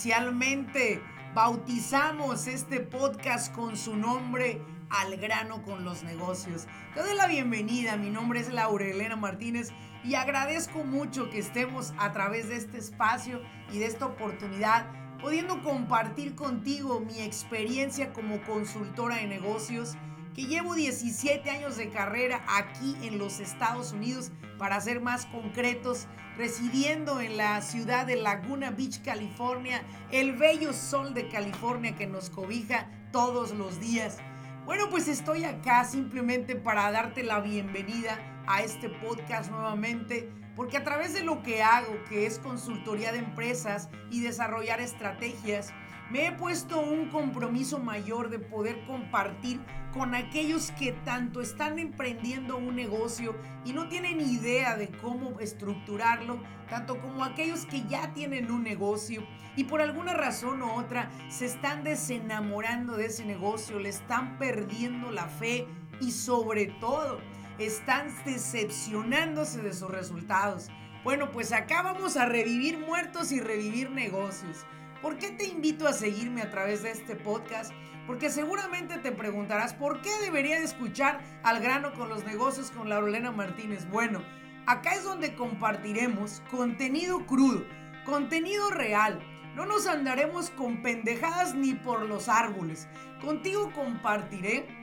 Oficialmente bautizamos este podcast con su nombre al grano con los negocios. Te doy la bienvenida, mi nombre es Laurelena Martínez y agradezco mucho que estemos a través de este espacio y de esta oportunidad pudiendo compartir contigo mi experiencia como consultora de negocios que llevo 17 años de carrera aquí en los Estados Unidos, para ser más concretos, residiendo en la ciudad de Laguna Beach, California, el bello sol de California que nos cobija todos los días. Bueno, pues estoy acá simplemente para darte la bienvenida a este podcast nuevamente, porque a través de lo que hago, que es consultoría de empresas y desarrollar estrategias, me he puesto un compromiso mayor de poder compartir con aquellos que tanto están emprendiendo un negocio y no tienen idea de cómo estructurarlo, tanto como aquellos que ya tienen un negocio y por alguna razón u otra se están desenamorando de ese negocio, le están perdiendo la fe y sobre todo están decepcionándose de sus resultados. Bueno, pues acá vamos a revivir muertos y revivir negocios. ¿Por qué te invito a seguirme a través de este podcast? Porque seguramente te preguntarás, ¿por qué debería de escuchar al grano con los negocios con Laurelena Martínez? Bueno, acá es donde compartiremos contenido crudo, contenido real. No nos andaremos con pendejadas ni por los árboles. Contigo compartiré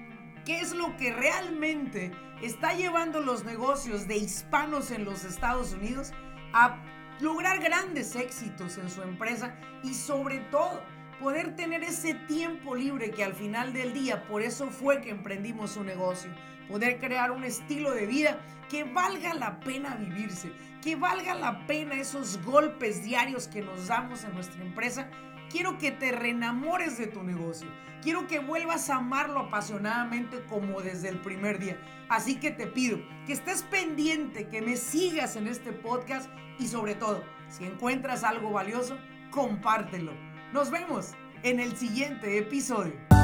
qué es lo que realmente está llevando los negocios de hispanos en los Estados Unidos a lograr grandes éxitos en su empresa y sobre todo poder tener ese tiempo libre que al final del día, por eso fue que emprendimos un negocio, poder crear un estilo de vida que valga la pena vivirse, que valga la pena esos golpes diarios que nos damos en nuestra empresa. Quiero que te reenamores de tu negocio. Quiero que vuelvas a amarlo apasionadamente como desde el primer día. Así que te pido que estés pendiente, que me sigas en este podcast y sobre todo, si encuentras algo valioso, compártelo. Nos vemos en el siguiente episodio.